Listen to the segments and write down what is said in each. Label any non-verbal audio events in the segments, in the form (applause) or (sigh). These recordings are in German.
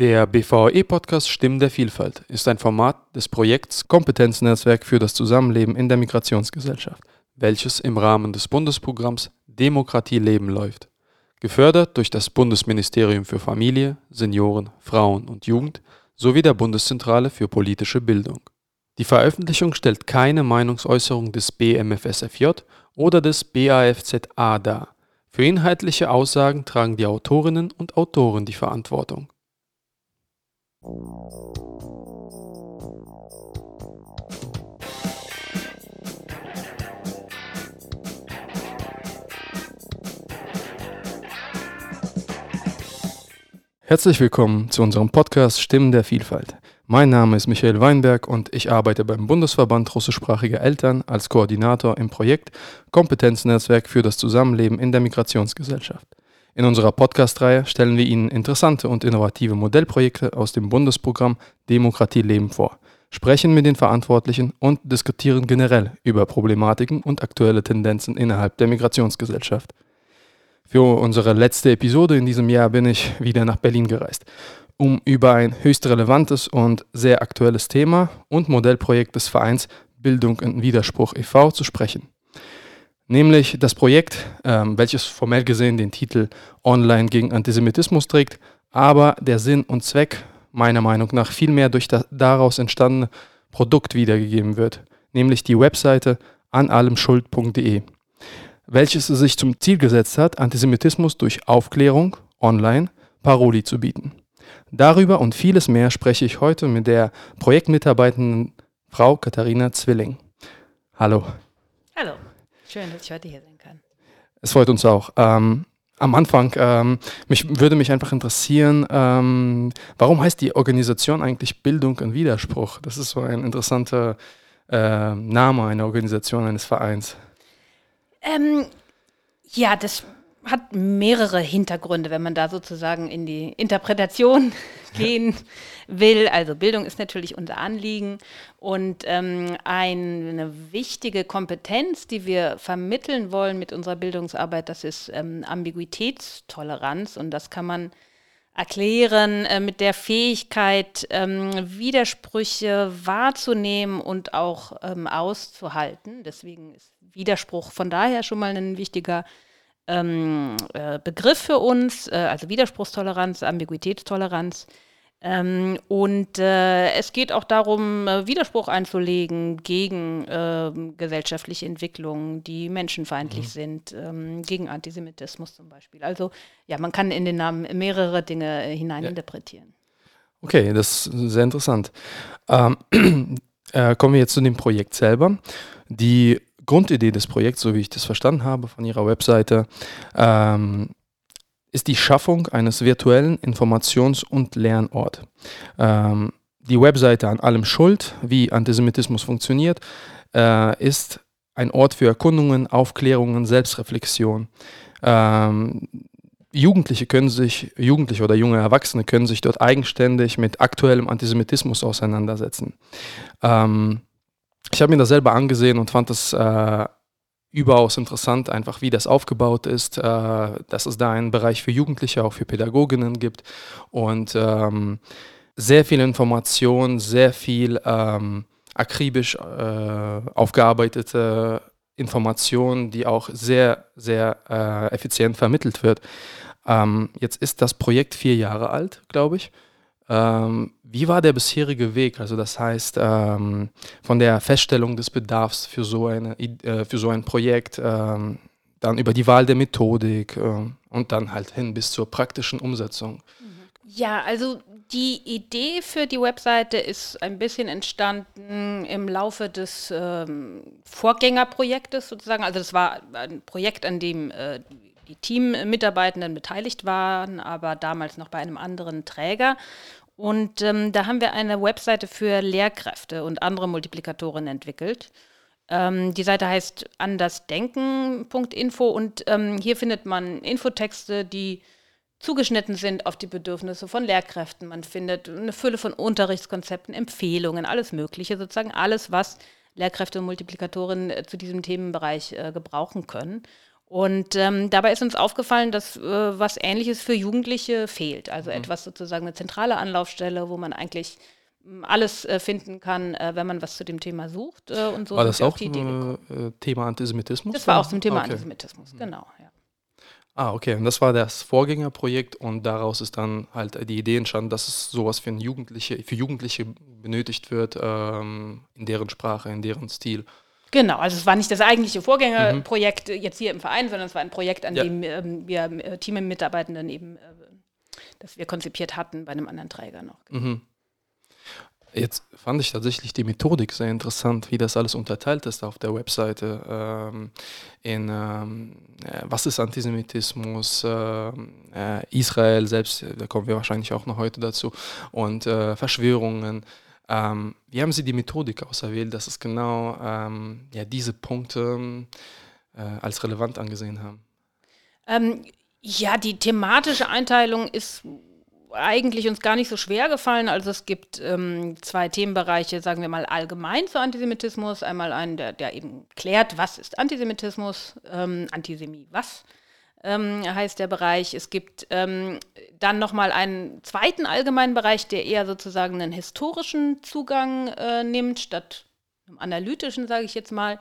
Der BVE-Podcast Stimmen der Vielfalt ist ein Format des Projekts Kompetenznetzwerk für das Zusammenleben in der Migrationsgesellschaft, welches im Rahmen des Bundesprogramms Demokratie leben läuft. Gefördert durch das Bundesministerium für Familie, Senioren, Frauen und Jugend sowie der Bundeszentrale für politische Bildung. Die Veröffentlichung stellt keine Meinungsäußerung des BMFSFJ oder des BAFZA dar. Für inhaltliche Aussagen tragen die Autorinnen und Autoren die Verantwortung. Herzlich willkommen zu unserem Podcast Stimmen der Vielfalt. Mein Name ist Michael Weinberg und ich arbeite beim Bundesverband russischsprachiger Eltern als Koordinator im Projekt Kompetenznetzwerk für das Zusammenleben in der Migrationsgesellschaft. In unserer Podcast-Reihe stellen wir Ihnen interessante und innovative Modellprojekte aus dem Bundesprogramm Demokratie leben vor, sprechen mit den Verantwortlichen und diskutieren generell über Problematiken und aktuelle Tendenzen innerhalb der Migrationsgesellschaft. Für unsere letzte Episode in diesem Jahr bin ich wieder nach Berlin gereist, um über ein höchst relevantes und sehr aktuelles Thema und Modellprojekt des Vereins Bildung in Widerspruch e.V. zu sprechen nämlich das Projekt, ähm, welches formell gesehen den Titel Online gegen Antisemitismus trägt, aber der Sinn und Zweck meiner Meinung nach vielmehr durch das daraus entstandene Produkt wiedergegeben wird, nämlich die Webseite anallemschuld.de, welches sich zum Ziel gesetzt hat, Antisemitismus durch Aufklärung online Paroli zu bieten. Darüber und vieles mehr spreche ich heute mit der Projektmitarbeitenden Frau Katharina Zwilling. Hallo. Hallo. Schön, dass ich heute hier sein kann. Es freut uns auch. Ähm, am Anfang, ähm, mich würde mich einfach interessieren, ähm, warum heißt die Organisation eigentlich Bildung und Widerspruch? Das ist so ein interessanter äh, Name einer Organisation, eines Vereins. Ähm, ja, das hat mehrere Hintergründe, wenn man da sozusagen in die Interpretation (laughs) gehen will. Also Bildung ist natürlich unser Anliegen und ähm, eine wichtige Kompetenz, die wir vermitteln wollen mit unserer Bildungsarbeit, das ist ähm, Ambiguitätstoleranz und das kann man erklären äh, mit der Fähigkeit, ähm, Widersprüche wahrzunehmen und auch ähm, auszuhalten. Deswegen ist Widerspruch von daher schon mal ein wichtiger ähm, äh, Begriff für uns, äh, also Widerspruchstoleranz, Ambiguitätstoleranz. Ähm, und äh, es geht auch darum, äh, Widerspruch einzulegen gegen äh, gesellschaftliche Entwicklungen, die menschenfeindlich mhm. sind, ähm, gegen Antisemitismus zum Beispiel. Also ja, man kann in den Namen mehrere Dinge äh, hineininterpretieren. Okay, das ist sehr interessant. Ähm, (clears throat) äh, kommen wir jetzt zu dem Projekt selber. Die Grundidee des Projekts, so wie ich das verstanden habe von Ihrer Webseite, ähm, ist die Schaffung eines virtuellen Informations- und Lernort. Ähm, die Webseite an allem schuld, wie Antisemitismus funktioniert, äh, ist ein Ort für Erkundungen, Aufklärungen, Selbstreflexion. Ähm, Jugendliche können sich, Jugendliche oder junge Erwachsene können sich dort eigenständig mit aktuellem Antisemitismus auseinandersetzen. Ähm, ich habe mir das selber angesehen und fand das äh, überaus interessant, einfach wie das aufgebaut ist, äh, dass es da einen Bereich für Jugendliche, auch für Pädagoginnen gibt und ähm, sehr viel Information, sehr viel ähm, akribisch äh, aufgearbeitete Information, die auch sehr, sehr äh, effizient vermittelt wird. Ähm, jetzt ist das Projekt vier Jahre alt, glaube ich. Ähm, wie war der bisherige Weg? Also das heißt, ähm, von der Feststellung des Bedarfs für so, eine, äh, für so ein Projekt, ähm, dann über die Wahl der Methodik äh, und dann halt hin bis zur praktischen Umsetzung. Ja, also die Idee für die Webseite ist ein bisschen entstanden im Laufe des ähm, Vorgängerprojektes sozusagen. Also das war ein Projekt, an dem äh, die Teammitarbeitenden beteiligt waren, aber damals noch bei einem anderen Träger. Und ähm, da haben wir eine Webseite für Lehrkräfte und andere Multiplikatoren entwickelt. Ähm, die Seite heißt andersdenken.info und ähm, hier findet man Infotexte, die zugeschnitten sind auf die Bedürfnisse von Lehrkräften. Man findet eine Fülle von Unterrichtskonzepten, Empfehlungen, alles Mögliche, sozusagen alles, was Lehrkräfte und Multiplikatoren äh, zu diesem Themenbereich äh, gebrauchen können. Und ähm, dabei ist uns aufgefallen, dass äh, was Ähnliches für Jugendliche fehlt. Also mhm. etwas sozusagen eine zentrale Anlaufstelle, wo man eigentlich hm, alles äh, finden kann, äh, wenn man was zu dem Thema sucht. Äh, und so war das auch ein äh, Thema Antisemitismus? Das war auch zum Thema okay. Antisemitismus, mhm. genau. Ja. Ah, okay. Und das war das Vorgängerprojekt und daraus ist dann halt die Idee entstanden, dass es sowas für Jugendliche, für Jugendliche benötigt wird, ähm, in deren Sprache, in deren Stil. Genau, also es war nicht das eigentliche Vorgängerprojekt mhm. jetzt hier im Verein, sondern es war ein Projekt, an ja. dem ähm, wir äh, Teammitarbeitenden eben, äh, das wir konzipiert hatten bei einem anderen Träger noch. Mhm. Jetzt fand ich tatsächlich die Methodik sehr interessant, wie das alles unterteilt ist auf der Webseite. Ähm, in ähm, äh, was ist Antisemitismus, ähm, äh, Israel selbst, da kommen wir wahrscheinlich auch noch heute dazu, und äh, Verschwörungen. Ähm, wie haben Sie die Methodik auserwählt, dass es genau ähm, ja, diese Punkte äh, als relevant angesehen haben? Ähm, ja, die thematische Einteilung ist eigentlich uns gar nicht so schwer gefallen. Also es gibt ähm, zwei Themenbereiche, sagen wir mal allgemein zu Antisemitismus. Einmal einen, der, der eben klärt, was ist Antisemitismus, ähm, Antisemie was ähm, heißt der Bereich. Es gibt ähm, dann nochmal einen zweiten allgemeinen Bereich, der eher sozusagen einen historischen Zugang äh, nimmt, statt einem analytischen, sage ich jetzt mal.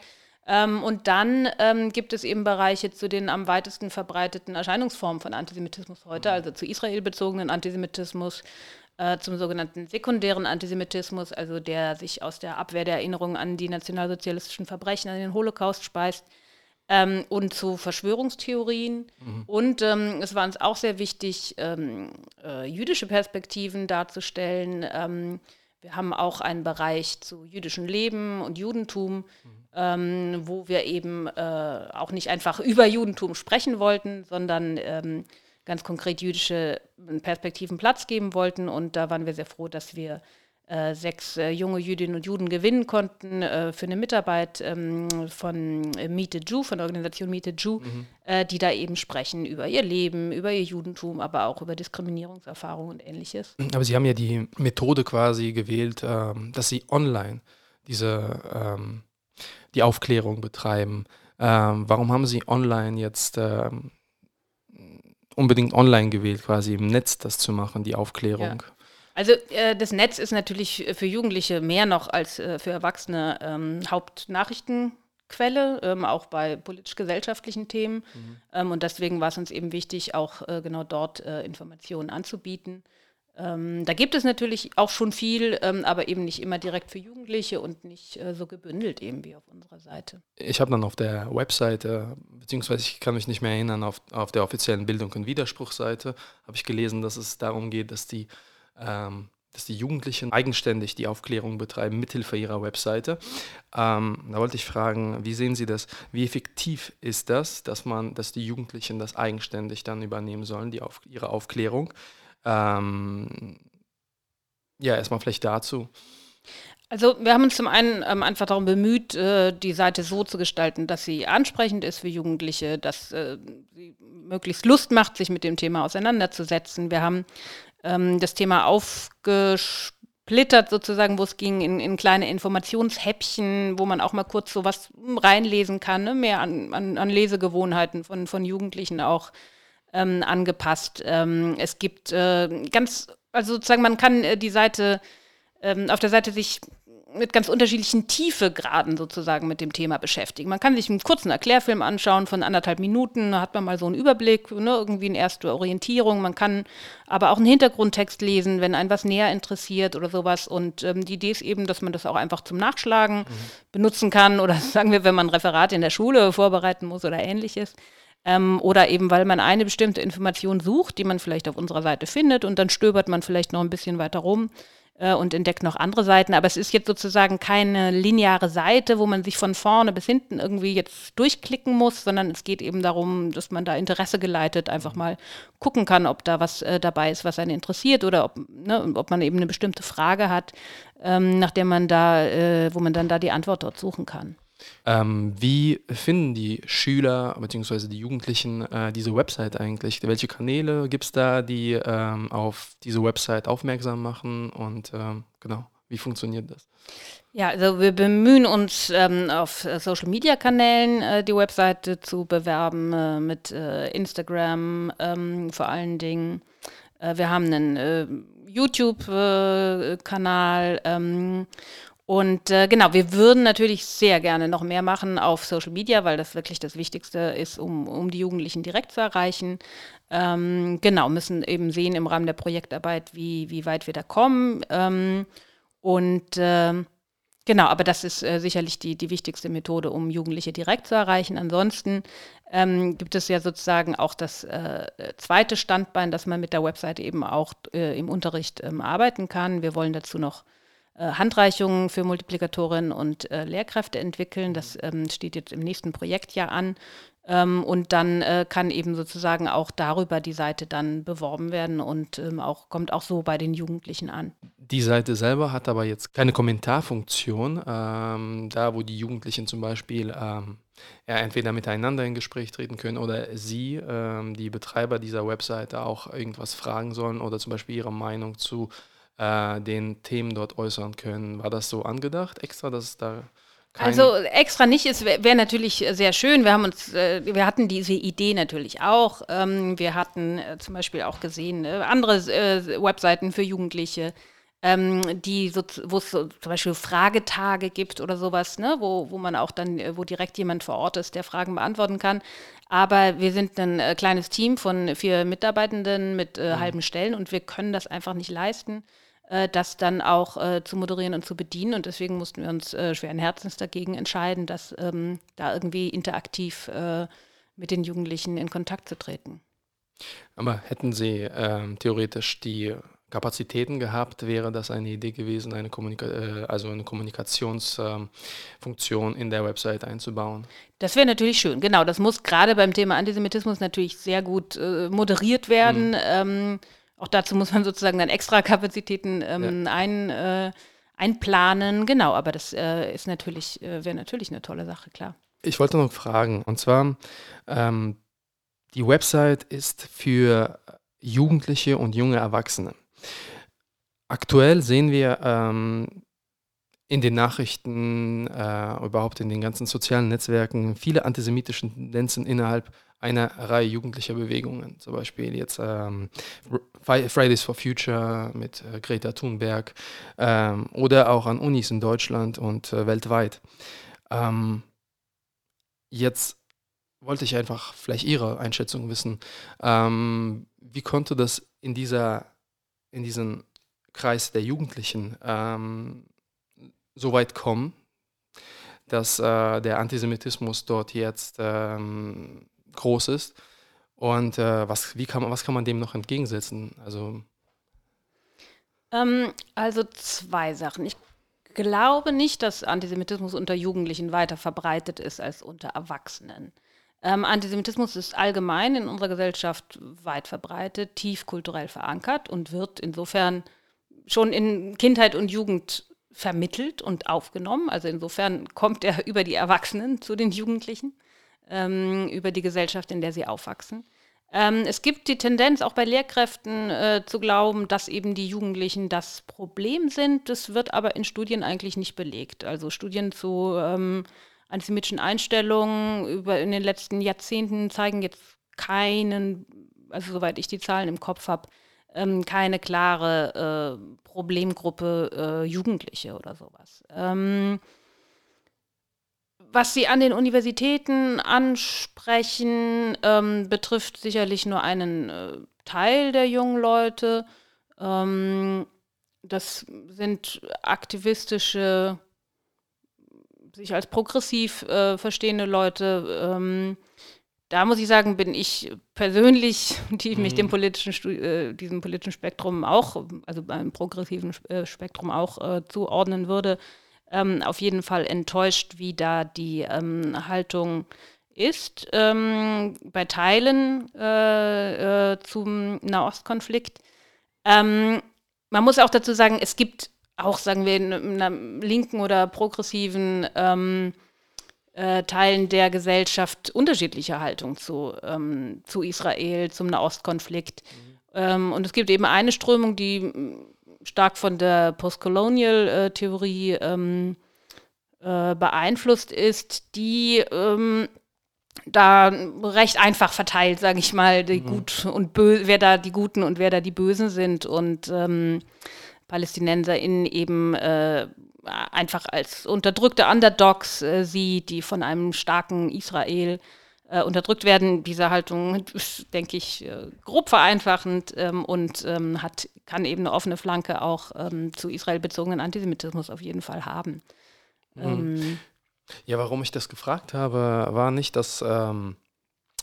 Ähm, und dann ähm, gibt es eben Bereiche zu den am weitesten verbreiteten Erscheinungsformen von Antisemitismus heute, also zu Israel bezogenen Antisemitismus, äh, zum sogenannten sekundären Antisemitismus, also der sich aus der Abwehr der Erinnerung an die nationalsozialistischen Verbrechen, an den Holocaust speist ähm, und zu Verschwörungstheorien. Mhm. Und ähm, es war uns auch sehr wichtig, ähm, äh, jüdische Perspektiven darzustellen. Ähm, wir haben auch einen Bereich zu jüdischem Leben und Judentum, mhm. Ähm, wo wir eben äh, auch nicht einfach über Judentum sprechen wollten, sondern ähm, ganz konkret jüdische Perspektiven Platz geben wollten. Und da waren wir sehr froh, dass wir sechs äh, junge Jüdinnen und Juden gewinnen konnten äh, für eine Mitarbeit ähm, von äh, Meet the Jew, von der Organisation Meet the Jew, mhm. Äh, die da eben sprechen über ihr Leben, über ihr Judentum, aber auch über Diskriminierungserfahrungen und ähnliches. Aber Sie haben ja die Methode quasi gewählt, ähm, dass Sie online diese ähm, die Aufklärung betreiben. Warum haben Sie online jetzt unbedingt online gewählt, quasi im Netz das zu machen, die Aufklärung? Ja. Also äh, das Netz ist natürlich für Jugendliche mehr noch als äh, für Erwachsene ähm, Hauptnachrichtenquelle, ähm, auch bei politisch-gesellschaftlichen Themen. Mhm. Ähm, und deswegen war es uns eben wichtig, auch äh, genau dort äh, Informationen anzubieten. Ähm, da gibt es natürlich auch schon viel, ähm, aber eben nicht immer direkt für Jugendliche und nicht äh, so gebündelt eben wie auf unserer Seite. Ich habe dann auf der Webseite, beziehungsweise ich kann mich nicht mehr erinnern, auf, auf der offiziellen Bildung- und Widerspruchseite habe ich gelesen, dass es darum geht, dass die ähm, dass die Jugendlichen eigenständig die Aufklärung betreiben mithilfe ihrer Webseite. Ähm, da wollte ich fragen, wie sehen Sie das? Wie effektiv ist das, dass man, dass die Jugendlichen das eigenständig dann übernehmen sollen, die auf, ihre Aufklärung? Ähm, ja, erstmal vielleicht dazu. Also wir haben uns zum einen ähm, einfach darum bemüht, äh, die Seite so zu gestalten, dass sie ansprechend ist für Jugendliche, dass äh, sie möglichst Lust macht, sich mit dem Thema auseinanderzusetzen. Wir haben ähm, das Thema aufgesplittert sozusagen, wo es ging in, in, kleine Informationshäppchen, wo man auch mal kurz so was reinlesen kann, ne? mehr an, an, an, Lesegewohnheiten von, von Jugendlichen auch ähm, angepasst. Ähm, es gibt äh, ganz, also sozusagen, man kann äh, die Seite ähm, auf der Seite sich mit ganz unterschiedlichen Tiefegraden sozusagen mit dem Thema beschäftigen. Man kann sich einen kurzen Erklärfilm anschauen von anderthalb Minuten, da hat man mal so einen Überblick, ne, irgendwie eine erste Orientierung. Man kann aber auch einen Hintergrundtext lesen, wenn einen was näher interessiert oder sowas. Und ähm, die Idee ist eben, dass man das auch einfach zum Nachschlagen mhm. benutzen kann oder (laughs) sagen wir, wenn man ein Referat in der Schule vorbereiten muss oder ähnliches. Ähm, oder eben, weil man eine bestimmte Information sucht, die man vielleicht auf unserer Seite findet und dann stöbert man vielleicht noch ein bisschen weiter rum äh, und entdeckt noch andere Seiten. Aber es ist jetzt sozusagen keine lineare Seite, wo man sich von vorne bis hinten irgendwie jetzt durchklicken muss, sondern es geht eben darum, dass man da Interesse geleitet einfach mal gucken kann, ob da was äh, dabei ist, was einen interessiert oder ob, ne, ob man eben eine bestimmte Frage hat, ähm, nach der man da, äh, wo man dann da die Antwort dort suchen kann. Ähm, wie finden die Schüler bzw. die Jugendlichen äh, diese Website eigentlich? Welche Kanäle gibt es da, die ähm, auf diese Website aufmerksam machen? Und ähm, genau, Wie funktioniert das? Ja, also wir bemühen uns ähm, auf Social-Media-Kanälen äh, die Webseite zu bewerben, äh, mit äh, Instagram ähm, vor allen Dingen. Äh, wir haben einen äh, YouTube-Kanal ähm, und äh, genau, wir würden natürlich sehr gerne noch mehr machen auf Social Media, weil das wirklich das Wichtigste ist, um, um die Jugendlichen direkt zu erreichen. Ähm, genau, müssen eben sehen im Rahmen der Projektarbeit, wie, wie weit wir da kommen. Ähm, und äh, genau, aber das ist äh, sicherlich die, die wichtigste Methode, um Jugendliche direkt zu erreichen. Ansonsten ähm, gibt es ja sozusagen auch das äh, zweite Standbein, dass man mit der Webseite eben auch äh, im Unterricht ähm, arbeiten kann. Wir wollen dazu noch Handreichungen für Multiplikatorinnen und äh, Lehrkräfte entwickeln. Das ähm, steht jetzt im nächsten Projektjahr an. Ähm, und dann äh, kann eben sozusagen auch darüber die Seite dann beworben werden und ähm, auch, kommt auch so bei den Jugendlichen an. Die Seite selber hat aber jetzt keine Kommentarfunktion, ähm, da wo die Jugendlichen zum Beispiel ähm, ja, entweder miteinander in Gespräch treten können oder sie, ähm, die Betreiber dieser Webseite, auch irgendwas fragen sollen oder zum Beispiel ihre Meinung zu äh, den Themen dort äußern können. War das so angedacht, extra, dass da also extra nicht, es wäre wär natürlich sehr schön. Wir haben uns, äh, wir hatten diese Idee natürlich auch. Ähm, wir hatten äh, zum Beispiel auch gesehen, äh, andere äh, Webseiten für Jugendliche, ähm, die so, wo es so, zum Beispiel Fragetage gibt oder sowas, ne, wo, wo man auch dann, äh, wo direkt jemand vor Ort ist, der Fragen beantworten kann. Aber wir sind ein äh, kleines Team von vier Mitarbeitenden mit mhm. halben Stellen und wir können das einfach nicht leisten äh, das dann auch äh, zu moderieren und zu bedienen. Und deswegen mussten wir uns äh, schweren Herzens dagegen entscheiden, dass ähm, da irgendwie interaktiv äh, mit den Jugendlichen in Kontakt zu treten. Aber hätten Sie ähm, theoretisch die Kapazitäten gehabt, wäre das eine Idee gewesen, eine, Kommunika äh, also eine Kommunikationsfunktion ähm, in der Website einzubauen? Das wäre natürlich schön, genau. Das muss gerade beim Thema Antisemitismus natürlich sehr gut äh, moderiert werden. Mhm. Ähm, auch dazu muss man sozusagen dann extra Kapazitäten ähm, ja. ein, äh, einplanen. Genau, aber das äh, ist natürlich, äh, wäre natürlich eine tolle Sache, klar. Ich wollte noch fragen, und zwar, ähm, die Website ist für Jugendliche und junge Erwachsene. Aktuell sehen wir ähm, in den Nachrichten, äh, überhaupt in den ganzen sozialen Netzwerken, viele antisemitische Tendenzen innerhalb einer Reihe jugendlicher Bewegungen. Zum Beispiel jetzt ähm, Fridays for Future mit äh, Greta Thunberg ähm, oder auch an Unis in Deutschland und äh, weltweit. Ähm, jetzt wollte ich einfach vielleicht Ihre Einschätzung wissen. Ähm, wie konnte das in dieser, in diesem Kreis der Jugendlichen ähm, so weit kommen, dass äh, der Antisemitismus dort jetzt ähm, groß ist. Und äh, was, wie kann man, was kann man dem noch entgegensetzen? Also, ähm, also zwei Sachen. Ich glaube nicht, dass Antisemitismus unter Jugendlichen weiter verbreitet ist als unter Erwachsenen. Ähm, Antisemitismus ist allgemein in unserer Gesellschaft weit verbreitet, tief kulturell verankert und wird insofern schon in Kindheit und Jugend vermittelt und aufgenommen. Also insofern kommt er (laughs) über die Erwachsenen zu den Jugendlichen ähm, über die Gesellschaft, in der sie aufwachsen. Ähm, es gibt die Tendenz, auch bei Lehrkräften äh, zu glauben, dass eben die Jugendlichen das Problem sind. Das wird aber in Studien eigentlich nicht belegt. Also Studien zu ähm, antisemitischen Einstellungen über in den letzten Jahrzehnten zeigen jetzt keinen, also soweit ich die Zahlen im Kopf habe, ähm, keine klare äh, Problemgruppe äh, Jugendliche oder sowas. Ähm, was Sie an den Universitäten ansprechen, ähm, betrifft sicherlich nur einen äh, Teil der jungen Leute. Ähm, das sind aktivistische, sich als progressiv äh, verstehende Leute. Ähm, da muss ich sagen, bin ich persönlich, (laughs) die mich dem mhm. politischen, äh, diesem politischen Spektrum auch, also beim progressiven äh, Spektrum auch äh, zuordnen würde, ähm, auf jeden Fall enttäuscht, wie da die ähm, Haltung ist ähm, bei Teilen äh, äh, zum Nahostkonflikt. Ähm, man muss auch dazu sagen, es gibt auch, sagen wir, in, in einer linken oder progressiven ähm, äh, Teilen der Gesellschaft unterschiedliche Haltung zu, ähm, zu Israel, zum Nahostkonflikt. Mhm. und es gibt eben eine Strömung, die stark von der Postcolonial-Theorie ähm, äh, beeinflusst ist, die ähm, da recht einfach verteilt, sage ich mal, die mhm. gut und böse, wer da die Guten und wer da die Bösen sind und ähm, PalästinenserInnen eben äh, einfach als unterdrückte Underdogs äh, sieht, die von einem starken Israel äh, unterdrückt werden. Diese Haltung ist, denke ich, äh, grob vereinfachend ähm, und ähm, hat, kann eben eine offene Flanke auch ähm, zu Israel bezogenen Antisemitismus auf jeden Fall haben. Mhm. Ähm, ja, warum ich das gefragt habe, war nicht, dass ähm,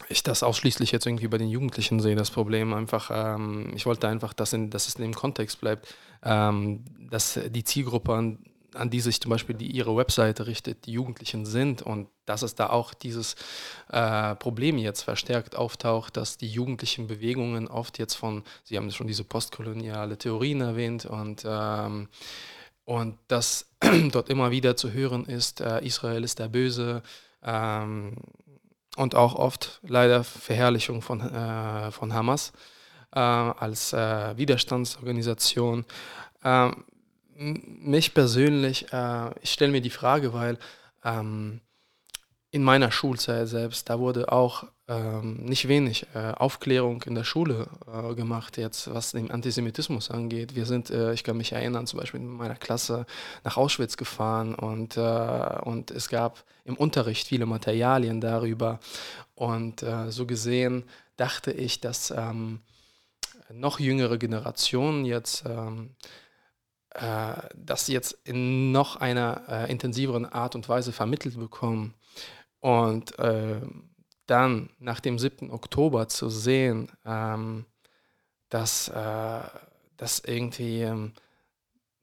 ich das ausschließlich jetzt irgendwie bei den Jugendlichen sehe, das Problem. Einfach, ähm, ich wollte einfach, dass, in, dass es in dem Kontext bleibt, dass die Zielgruppe an an die sich zum Beispiel die, ihre Webseite richtet, die Jugendlichen sind und dass es da auch dieses äh, Problem jetzt verstärkt auftaucht, dass die jugendlichen Bewegungen oft jetzt von, Sie haben schon diese postkoloniale Theorien erwähnt und, ähm, und dass (clears throat) dort immer wieder zu hören ist, äh, Israel ist der Böse ähm, und auch oft leider Verherrlichung von, äh, von Hamas äh, als äh, Widerstandsorganisation. Mich persönlich, äh, ich stelle mir die Frage, weil ähm, in meiner Schulzeit selbst, da wurde auch ähm, nicht wenig äh, Aufklärung in der Schule äh, gemacht, jetzt was den Antisemitismus angeht. Wir sind, äh, ich kann mich erinnern, zum Beispiel in meiner Klasse nach Auschwitz gefahren und, äh, und es gab im Unterricht viele Materialien darüber. Und äh, so gesehen dachte ich, dass ähm, noch jüngere Generationen jetzt ähm, äh, das jetzt in noch einer äh, intensiveren Art und Weise vermittelt bekommen. Und äh, dann nach dem 7. Oktober zu sehen, ähm, dass äh, das irgendwie ähm,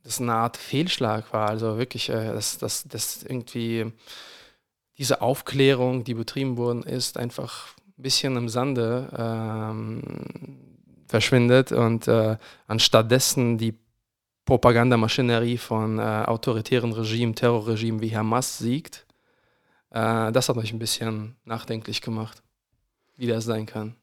das eine Art Fehlschlag war. Also wirklich, äh, dass, dass, dass irgendwie diese Aufklärung, die betrieben worden ist, einfach ein bisschen im Sande ähm, verschwindet und äh, anstattdessen die Propagandamaschinerie von äh, autoritären Regimen, Terrorregimen wie Hamas siegt. Äh, das hat mich ein bisschen nachdenklich gemacht, wie das sein kann.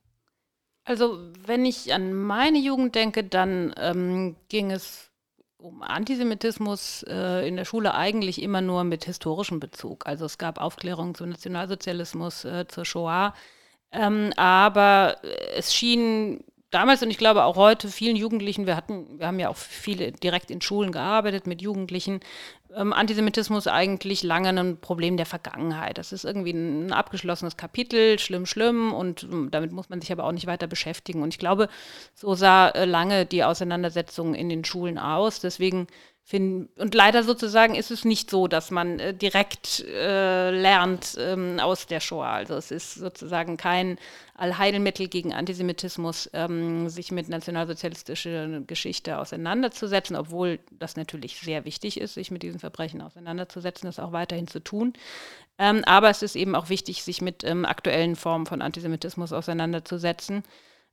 Also, wenn ich an meine Jugend denke, dann ähm, ging es um Antisemitismus äh, in der Schule eigentlich immer nur mit historischem Bezug. Also es gab Aufklärung zum Nationalsozialismus, äh, zur Shoah. Ähm, aber es schien damals und ich glaube auch heute vielen Jugendlichen, wir hatten, wir haben ja auch viele direkt in Schulen gearbeitet mit Jugendlichen, ähm, Antisemitismus eigentlich lange ein Problem der Vergangenheit. Das ist irgendwie ein abgeschlossenes Kapitel, schlimm, schlimm und ähm, damit muss man sich aber auch nicht weiter beschäftigen. Und ich glaube, so sah äh, lange die Auseinandersetzung in den Schulen aus. Deswegen und leider sozusagen ist es nicht so, dass man äh, direkt äh, lernt ähm, aus der Shoah. Also es ist sozusagen kein Allheilmittel gegen Antisemitismus, ähm, sich mit nationalsozialistischer Geschichte auseinanderzusetzen, obwohl das natürlich sehr wichtig ist, sich mit diesen Verbrechen auseinanderzusetzen, das auch weiterhin zu tun. Ähm, aber es ist eben auch wichtig, sich mit ähm, aktuellen Formen von Antisemitismus auseinanderzusetzen.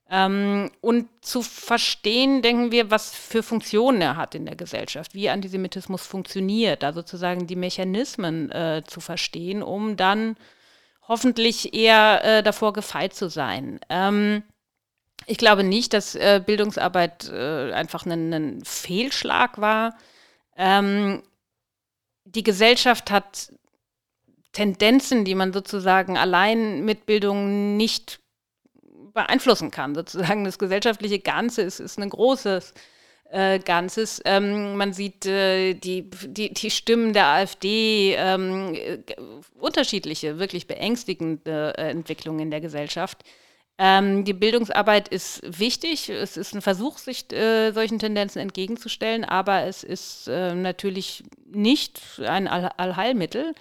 Ähm, und zu verstehen, denken wir, was für Funktionen er hat in der Gesellschaft, wie Antisemitismus funktioniert, da sozusagen die Mechanismen äh, zu verstehen, um dann hoffentlich eher äh, davor gefeit zu sein. Ähm, ich glaube nicht, dass äh, Bildungsarbeit äh, einfach ein, Fehlschlag war. Ähm, die Gesellschaft hat Tendenzen, die man sozusagen allein mit Bildung nicht beeinflussen kann. Sozusagen das gesellschaftliche Ganze ist, ist ein großes äh, Ganzes. Ähm, man sieht äh, die, die, die Stimmen der AfD, ähm, äh, unterschiedliche, wirklich beängstigende äh, Entwicklungen in der Gesellschaft. Ähm, die Bildungsarbeit ist wichtig. Es ist ein Versuch, sich äh, solchen Tendenzen entgegenzustellen, aber es ist natürlich nicht ein All Allheilmittel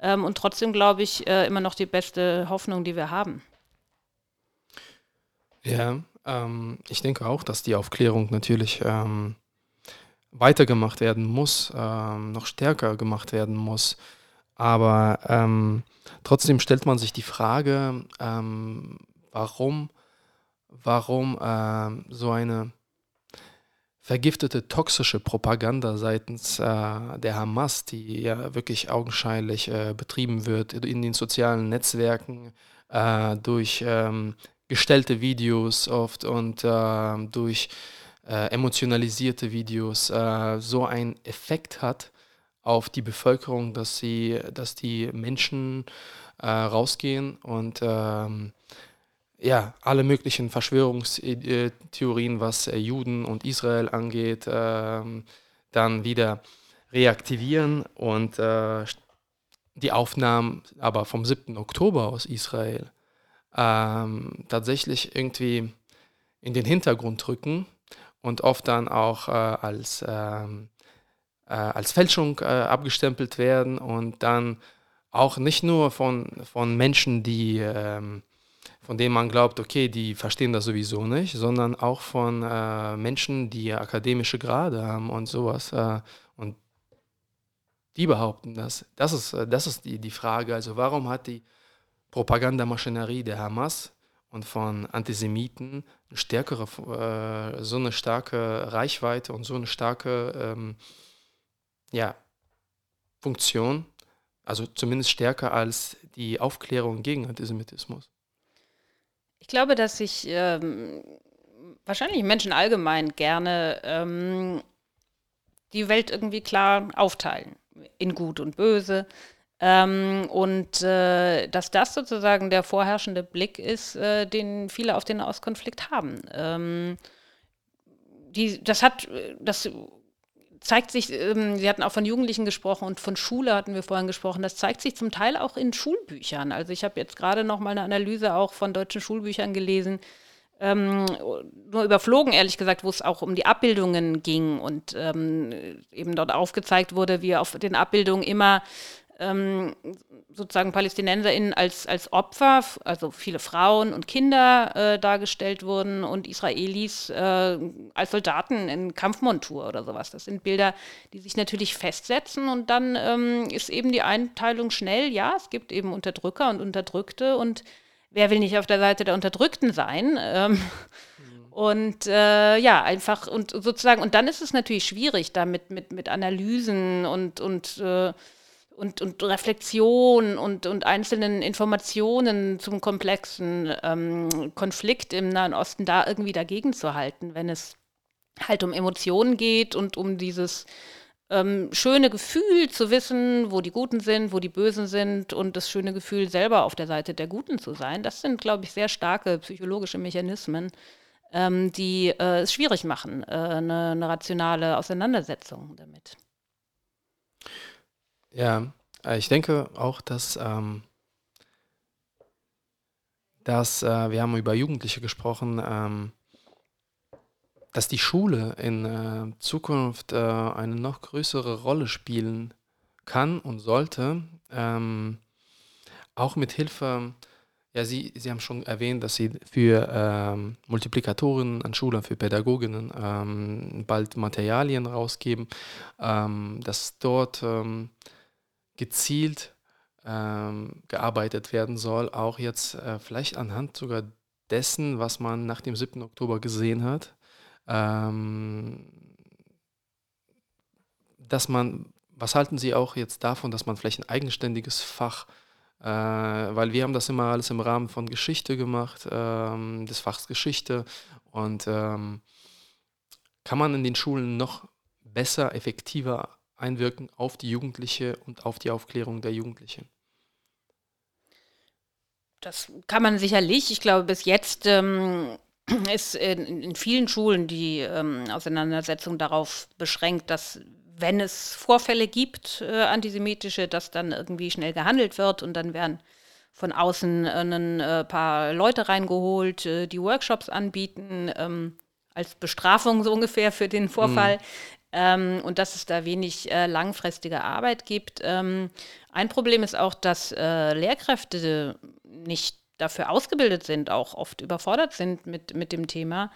ähm, und trotzdem, glaube ich, immer noch die beste Hoffnung, die wir haben. Ja, ähm, ich denke auch, dass die Aufklärung natürlich ähm, weitergemacht werden muss, ähm, noch stärker gemacht werden muss. Aber ähm, trotzdem stellt man sich die Frage, ähm, warum, warum ähm, so eine vergiftete toxische Propaganda seitens äh, der Hamas, die ja wirklich augenscheinlich äh, betrieben wird in den sozialen Netzwerken äh, durch ähm, gestellte Videos oft und äh, durch äh, emotionalisierte Videos äh, so einen Effekt hat auf die Bevölkerung, dass sie, dass die Menschen äh, rausgehen und ähm, ja, alle möglichen Verschwörungstheorien, was äh, Juden und Israel angeht, ähm, dann wieder reaktivieren und äh, die Aufnahmen aber vom 7. Oktober aus Israel ähm, tatsächlich irgendwie in den Hintergrund rücken und oft dann auch äh, als, ähm, äh, als Fälschung äh, abgestempelt werden und dann auch nicht nur von, von Menschen, die, ähm, von denen man glaubt, okay, die verstehen das sowieso nicht, sondern auch von äh, Menschen, die akademische Grade haben und sowas. Äh, und die behaupten das. Das ist, äh, das ist die, die Frage. Also warum hat die Propagandamaschinerie der Hamas und von Antisemiten eine stärkere, äh, so eine starke Reichweite und so eine starke ähm, ja, Funktion, also zumindest stärker als die Aufklärung gegen Antisemitismus. Ich glaube, dass sich ähm, wahrscheinlich Menschen allgemein gerne ähm, die Welt irgendwie klar aufteilen in Gut und Böse. Ähm, und äh, dass das sozusagen der vorherrschende Blick ist, äh, den viele auf den Nahostkonflikt haben. Ähm, die, das hat, das zeigt sich, ähm, Sie hatten auch von Jugendlichen gesprochen und von Schule hatten wir vorhin gesprochen, das zeigt sich zum Teil auch in Schulbüchern. Also ich habe jetzt gerade noch mal eine Analyse auch von deutschen Schulbüchern gelesen, ähm, nur überflogen, ehrlich gesagt, wo es auch um die Abbildungen ging und ähm, eben dort aufgezeigt wurde, wie auf den Abbildungen immer ähm, sozusagen PalästinenserInnen als, als Opfer, also viele Frauen und Kinder äh, dargestellt wurden und Israelis äh, als Soldaten in Kampfmontur oder sowas. Das sind Bilder, die sich natürlich festsetzen und dann ähm, ist eben die Einteilung schnell, ja, es gibt eben Unterdrücker und Unterdrückte und wer will nicht auf der Seite der Unterdrückten sein? Ähm, mhm. Und äh, ja, einfach und sozusagen, und dann ist es natürlich schwierig, da mit, mit, mit Analysen und, und äh, und, und Reflexion und, und einzelnen Informationen zum komplexen ähm, Konflikt im Nahen Osten da irgendwie dagegen zu halten, wenn es halt um Emotionen geht und um dieses ähm, schöne Gefühl zu wissen, wo die Guten sind, wo die Bösen sind und das schöne Gefühl selber auf der Seite der Guten zu sein. Das sind, glaube ich, sehr starke psychologische Mechanismen, ähm, die äh, es schwierig machen, äh, eine, eine rationale Auseinandersetzung damit. Ja, äh, ich denke auch, dass, ähm, dass äh, wir haben über Jugendliche gesprochen, ähm, dass die Schule in äh, Zukunft äh, eine noch größere Rolle spielen kann und sollte, ähm, auch mit Hilfe, ja, Sie, Sie haben schon erwähnt, dass Sie für ähm, Multiplikatoren an Schulen, für Pädagoginnen ähm, bald Materialien rausgeben, ähm, dass dort ähm, gezielt ähm, gearbeitet werden soll, auch jetzt äh, vielleicht anhand sogar dessen, was man nach dem 7. Oktober gesehen hat, ähm, dass man, was halten Sie auch jetzt davon, dass man vielleicht ein eigenständiges Fach, äh, weil wir haben das immer alles im Rahmen von Geschichte gemacht, ähm, des Fachs Geschichte und ähm, kann man in den Schulen noch besser, effektiver einwirken auf die Jugendliche und auf die Aufklärung der Jugendlichen? Das kann man sicherlich. Ich glaube, bis jetzt ähm, ist in, in, vielen Schulen die ähm, Auseinandersetzung darauf beschränkt, dass wenn es Vorfälle gibt, äh, antisemitische, dass dann irgendwie schnell gehandelt wird und dann werden von außen ein äh, paar Leute reingeholt, äh, die Workshops anbieten, ähm, als Bestrafung so ungefähr für den Vorfall. Ähm, und dass es da wenig äh, langfristige Arbeit gibt. Ähm, ein Problem ist auch, dass äh, Lehrkräfte nicht dafür ausgebildet sind, auch oft überfordert sind mit, mit dem Thema.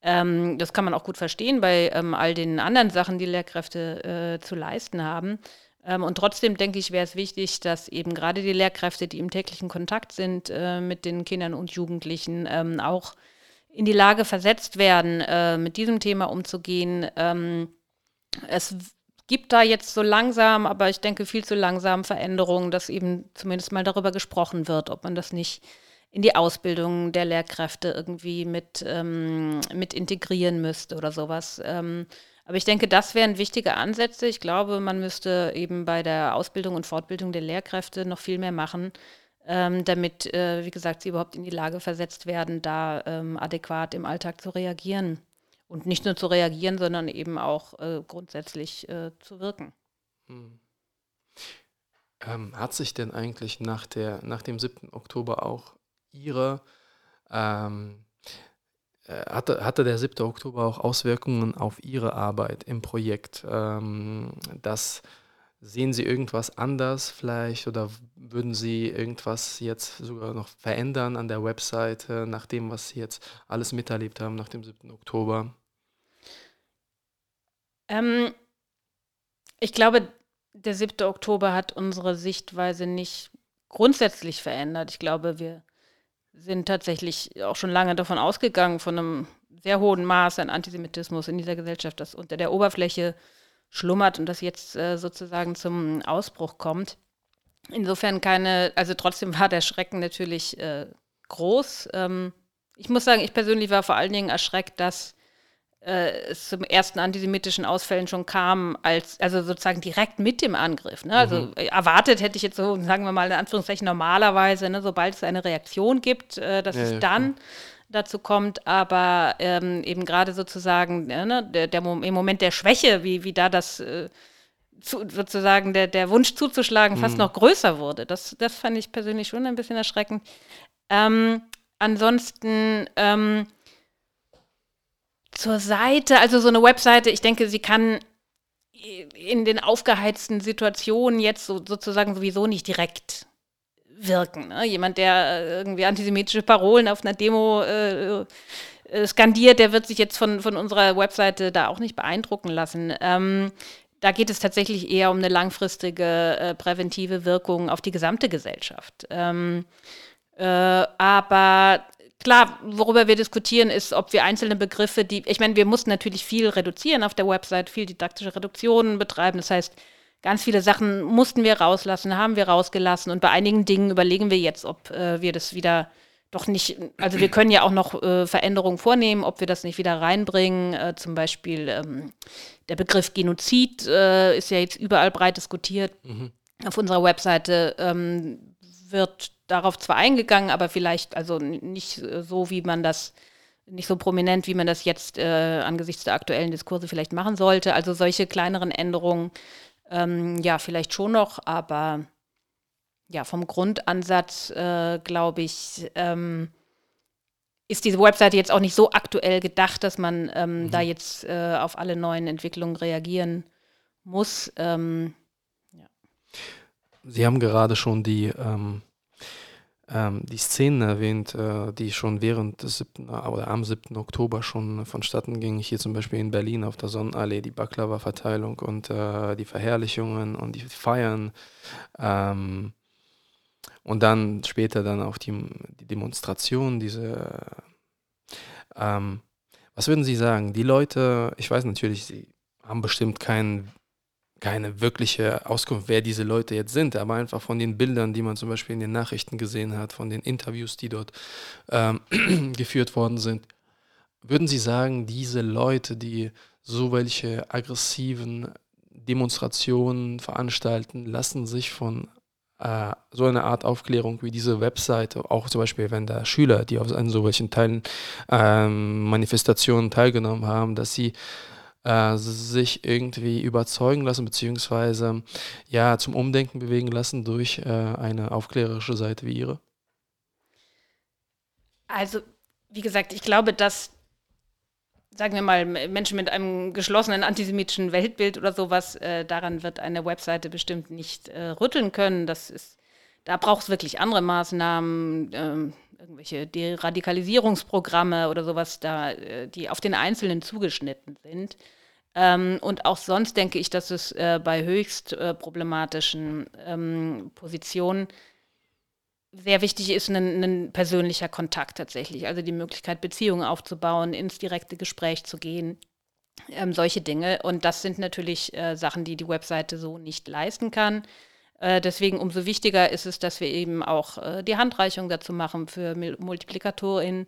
Ähm, das kann man auch gut verstehen bei ähm, all den anderen Sachen, die Lehrkräfte äh, zu leisten haben. Ähm, und trotzdem denke ich, wäre es wichtig, dass eben gerade die Lehrkräfte, die im täglichen Kontakt sind äh, mit den Kindern und Jugendlichen, ähm, auch in die Lage versetzt werden, äh, mit diesem Thema umzugehen es gibt da jetzt so langsam, aber ich denke viel zu langsam Veränderungen, dass eben zumindest mal darüber gesprochen wird, ob man das nicht in die Ausbildung der Lehrkräfte irgendwie mit, ähm, mit integrieren müsste oder sowas. Ähm, aber ich denke, das wären wichtige Ansätze. Ich glaube, man müsste eben bei der Ausbildung und Fortbildung der Lehrkräfte noch viel mehr machen, ähm, damit, äh, wie gesagt, sie überhaupt in die Lage versetzt werden, da ähm, adäquat im Alltag zu reagieren. Und nicht nur zu reagieren, sondern eben auch äh, grundsätzlich äh, zu wirken. Hm. Ähm, hat sich denn eigentlich nach, der, nach dem 7. Oktober auch Ihre, ähm, äh, hatte, hatte der 7. Oktober auch Auswirkungen auf Ihre Arbeit im Projekt? Ähm, das Sehen Sie irgendwas anders vielleicht oder würden Sie irgendwas jetzt sogar noch verändern an der Webseite, nach dem, was Sie jetzt alles miterlebt haben nach dem 7. Oktober? Ähm, ich glaube, der 7. Oktober hat unsere Sichtweise nicht grundsätzlich verändert. Ich glaube, wir sind tatsächlich auch schon lange davon ausgegangen, von einem sehr hohen Maß an Antisemitismus in dieser Gesellschaft, das unter der Oberfläche schlummert und das jetzt äh, sozusagen zum Ausbruch kommt. Insofern keine, also trotzdem war der Schrecken natürlich äh, groß. Ähm, ich muss sagen, ich persönlich war vor allen Dingen erschreckt, dass äh, es zum ersten antisemitischen Ausfällen schon kam, als, also sozusagen direkt mit dem Angriff. Ne? Also mhm. erwartet hätte ich jetzt so, sagen wir mal in Anführungszeichen normalerweise, ne, sobald es eine Reaktion gibt, äh, dass ja, es dann ja. dazu kommt, aber ähm, eben gerade sozusagen äh, ne, der, der, im Moment der Schwäche, wie, wie da das äh, zu, sozusagen der, der Wunsch zuzuschlagen mhm. fast noch größer wurde. Das, das fand ich persönlich schon ein bisschen erschreckend. Ähm, ansonsten ähm, zur Seite, also so eine Webseite, ich denke, sie kann in den aufgeheizten Situationen jetzt so, sozusagen sowieso nicht direkt wirken. Ne? Jemand, der irgendwie antisemitische Parolen auf einer Demo äh, äh, skandiert, der wird sich jetzt von, von unserer Webseite da auch nicht beeindrucken lassen. Ähm, da geht es tatsächlich eher um eine langfristige äh, präventive Wirkung auf die gesamte Gesellschaft. Ähm, äh, aber klar, worüber wir diskutieren, ist, ob wir einzelne Begriffe, die, ich meine, wir mussten natürlich viel reduzieren auf der Website, viel didaktische Reduktionen betreiben. Das heißt, ganz viele Sachen mussten wir rauslassen, haben wir rausgelassen. Und bei einigen Dingen überlegen wir jetzt, ob äh, wir das wieder doch nicht, also wir können ja auch noch äh, Veränderungen vornehmen, ob wir das nicht wieder reinbringen. Äh, zum Beispiel ähm, der Begriff Genozid äh, ist ja jetzt überall breit diskutiert. Mhm. Auf unserer Webseite ähm, wird darauf zwar eingegangen, aber vielleicht also nicht so, wie man das, nicht so prominent, wie man das jetzt äh, angesichts der aktuellen Diskurse vielleicht machen sollte. Also solche kleineren Änderungen, ähm, ja, vielleicht schon noch, aber ja, vom Grundansatz, äh, glaube ich, ähm, ist diese Webseite jetzt auch nicht so aktuell gedacht, dass man ähm, mhm. da jetzt äh, auf alle neuen Entwicklungen reagieren muss. Ähm, ja. Sie haben gerade schon die ähm, die Szenen erwähnt, äh, die schon während des 7. oder am 7. Oktober schon vonstatten gingen. Hier zum Beispiel in Berlin auf der Sonnenallee die Baklava-Verteilung und äh, die Verherrlichungen und die Feiern. Ähm, und dann später dann auch die, die Demonstration, diese. Ähm, was würden Sie sagen? Die Leute, ich weiß natürlich, sie haben bestimmt keinen keine wirkliche Auskunft, wer diese Leute jetzt sind, aber einfach von den Bildern, die man zum Beispiel in den Nachrichten gesehen hat, von den Interviews, die dort ähm, (clears throat) geführt worden sind. Würden Sie sagen, diese Leute, die so welche aggressiven Demonstrationen veranstalten, lassen sich von äh, so einer Art Aufklärung wie diese Webseite, auch zum Beispiel, wenn da Schüler, die auf so welchen Teilen, ähm, Manifestationen teilgenommen haben, dass sie äh, sich irgendwie überzeugen lassen, beziehungsweise ja zum Umdenken bewegen lassen durch äh, eine aufklärerische Seite wie Ihre? Also, wie gesagt, ich glaube, dass, sagen wir mal, Menschen mit einem geschlossenen antisemitischen Weltbild oder sowas, äh, daran wird eine Webseite bestimmt nicht äh, rütteln können. Das ist, da braucht es wirklich andere Maßnahmen, ähm, irgendwelche Deradikalisierungsprogramme oder sowas da, äh, die auf den Einzelnen zugeschnitten sind. Ähm, und auch sonst denke ich, dass es äh, bei höchst äh, problematischen ähm, Positionen sehr wichtig ist, ein, ein, persönlicher Kontakt tatsächlich. Also die Möglichkeit, Beziehungen aufzubauen, ins direkte Gespräch zu gehen. Ähm, solche Dinge. Und das sind natürlich äh, Sachen, die die Webseite so nicht leisten kann. Äh, deswegen umso wichtiger ist es, dass wir eben auch äh, die Handreichung dazu machen für MultiplikatorInnen,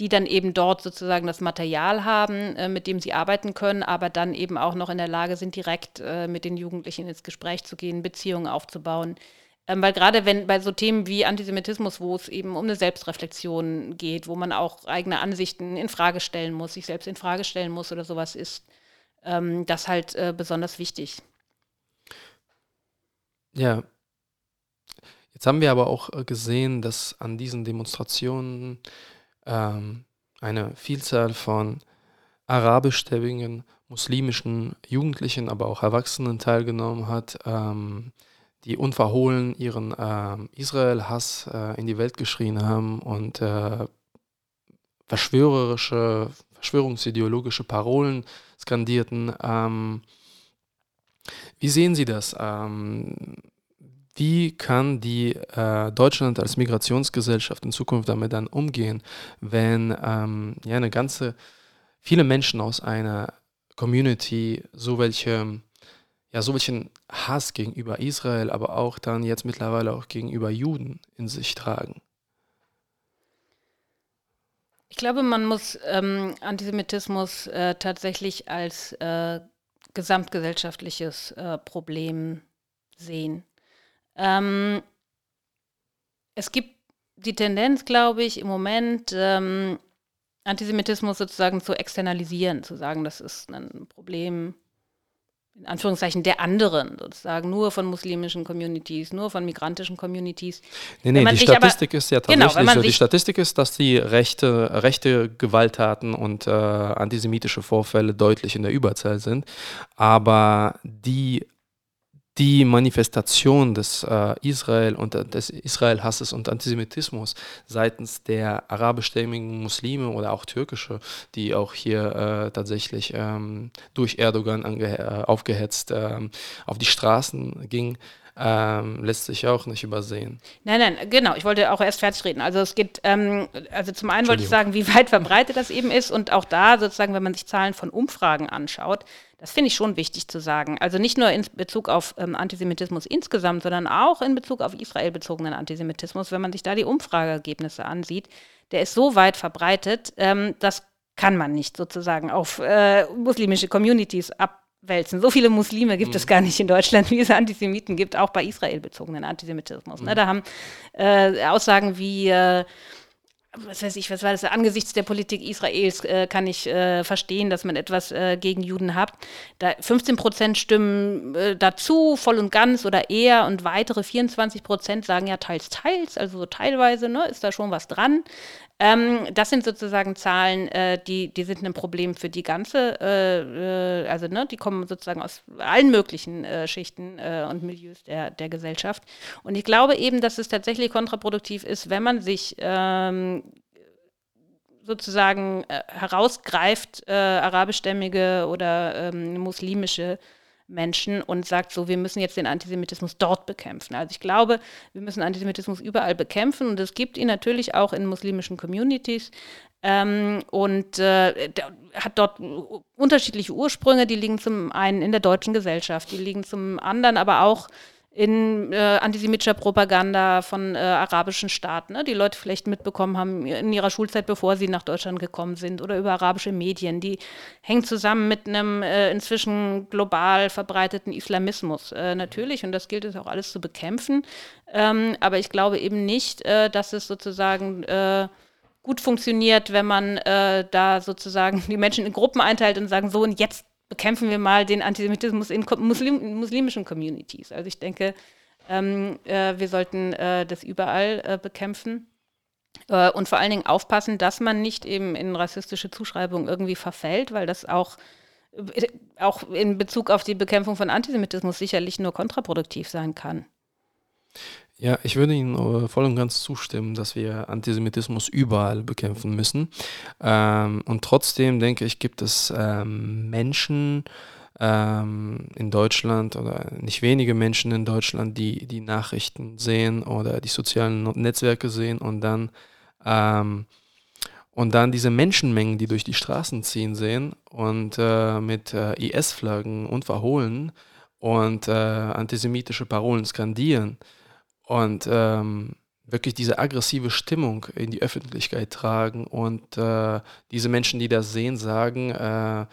die dann eben dort sozusagen das Material haben, äh, mit dem sie arbeiten können, aber dann eben auch noch in der Lage sind, direkt äh, mit den Jugendlichen ins Gespräch zu gehen, Beziehungen aufzubauen. Ähm, weil gerade wenn bei so Themen wie Antisemitismus, wo es eben um eine Selbstreflexion geht, wo man auch eigene Ansichten in Frage stellen muss, sich selbst in Frage stellen muss oder sowas ist, ähm, das halt äh, besonders wichtig. Ja. Jetzt haben wir aber auch äh, gesehen, dass an diesen Demonstrationen ähm, eine Vielzahl von arabischstämmigen, muslimischen Jugendlichen, aber auch Erwachsenen teilgenommen hat, ähm, die unverhohlen ihren äh, Israel-Hass äh, in die Welt geschrien haben und äh, verschwörerische, verschwörungsideologische Parolen skandierten. Ähm, wie sehen Sie das? Ähm, wie kann die äh, Deutschland als Migrationsgesellschaft in Zukunft damit dann umgehen, wenn ähm, ja eine ganze, viele Menschen aus einer Community so welche, ja, so welchen Hass gegenüber Israel, aber auch dann jetzt mittlerweile auch gegenüber Juden in sich tragen? Ich glaube, man muss ähm, Antisemitismus äh, tatsächlich als äh, gesamtgesellschaftliches äh, Problem sehen. Ähm, es gibt die Tendenz, glaube ich, im Moment ähm, Antisemitismus sozusagen zu externalisieren, zu sagen, das ist ein Problem in Anführungszeichen der anderen, sozusagen nur von muslimischen Communities, nur von migrantischen Communities. Nee, nee, die Statistik aber, ist ja genau, tatsächlich genau, so. Die Statistik ist, dass die rechte, rechte Gewalttaten und äh, antisemitische Vorfälle deutlich in der Überzahl sind. Aber die die Manifestation des äh, Israel und des Israel-Hasses und Antisemitismus seitens der arabischstämmigen Muslime oder auch türkische, die auch hier äh, tatsächlich ähm, durch Erdogan äh, aufgehetzt ähm, auf die Straßen ging, ähm, lässt sich auch nicht übersehen. Nein, nein, genau. Ich wollte auch erst fertig reden. Also es geht, ähm, also zum einen wollte ich sagen, wie weit verbreitet das eben ist und auch da sozusagen, wenn man sich Zahlen von Umfragen anschaut, das finde ich schon wichtig zu sagen. Also nicht nur in Bezug auf ähm, Antisemitismus insgesamt, sondern auch in Bezug auf Israel bezogenen Antisemitismus. Wenn man sich da die Umfrageergebnisse ansieht, der ist so weit verbreitet, ähm, das kann man nicht sozusagen auf äh, muslimische Communities ab wälzen. So viele Muslime gibt mhm. es gar nicht in Deutschland, wie es Antisemiten gibt, auch bei Israel bezogenen Antisemitismus. Ne? Mhm. Ne? Da haben äh, Aussagen wie äh, was weiß ich, was war das, angesichts der Politik Israels äh, kann ich äh, verstehen, dass man etwas äh, gegen Juden hat. Da 15 Prozent stimmen äh, dazu, voll und ganz oder eher, und weitere 24 Prozent sagen ja teils, teils, also so teilweise ne, ist da schon was dran. Ähm, das sind sozusagen Zahlen, äh, die, die sind ein Problem für die ganze, äh, äh, also ne, die kommen sozusagen aus allen möglichen äh, Schichten äh, und Milieus der, der Gesellschaft. Und ich glaube eben, dass es tatsächlich kontraproduktiv ist, wenn man sich ähm, sozusagen äh, herausgreift, arabischstämmige oder ähm, muslimische Menschen und sagt so, wir müssen jetzt den Antisemitismus dort bekämpfen. Also ich glaube, wir müssen Antisemitismus überall bekämpfen und es gibt ihn natürlich auch in muslimischen Communities. Ähm, und äh, hat dort unterschiedliche Ursprünge, die liegen zum einen in der deutschen Gesellschaft, die liegen zum anderen aber auch in äh, antisemitischer Propaganda von äh, arabischen Staaten, ne, die Leute vielleicht mitbekommen haben in ihrer Schulzeit, bevor sie nach Deutschland gekommen sind, oder über arabische Medien. Die hängen zusammen mit einem äh, inzwischen global verbreiteten Islamismus. Äh, natürlich, und das gilt es auch alles zu bekämpfen. Ähm, aber ich glaube eben nicht, äh, dass es sozusagen äh, gut funktioniert, wenn man da sozusagen (laughs) die Menschen in Gruppen einteilt und sagen, so und jetzt bekämpfen wir mal den Antisemitismus in Muslim, muslimischen Communities. Also ich denke, ähm, äh, wir sollten äh, das überall äh, bekämpfen äh, und vor allen Dingen aufpassen, dass man nicht eben in rassistische Zuschreibungen irgendwie verfällt, weil das auch, äh, auch in Bezug auf die Bekämpfung von Antisemitismus sicherlich nur kontraproduktiv sein kann. Ja, ich würde Ihnen äh, voll und ganz zustimmen, dass wir Antisemitismus überall bekämpfen müssen. Ähm, und trotzdem denke ich, gibt es ähm, Menschen ähm, in Deutschland oder nicht wenige Menschen in Deutschland, die die Nachrichten sehen oder die sozialen Netzwerke sehen und dann ähm, und dann diese Menschenmengen, die durch die Straßen ziehen, sehen und äh, mit äh, IS-Flaggen unverhohlen und äh, antisemitische Parolen skandieren und ähm, wirklich diese aggressive Stimmung in die Öffentlichkeit tragen und äh, diese Menschen, die das sehen, sagen, äh,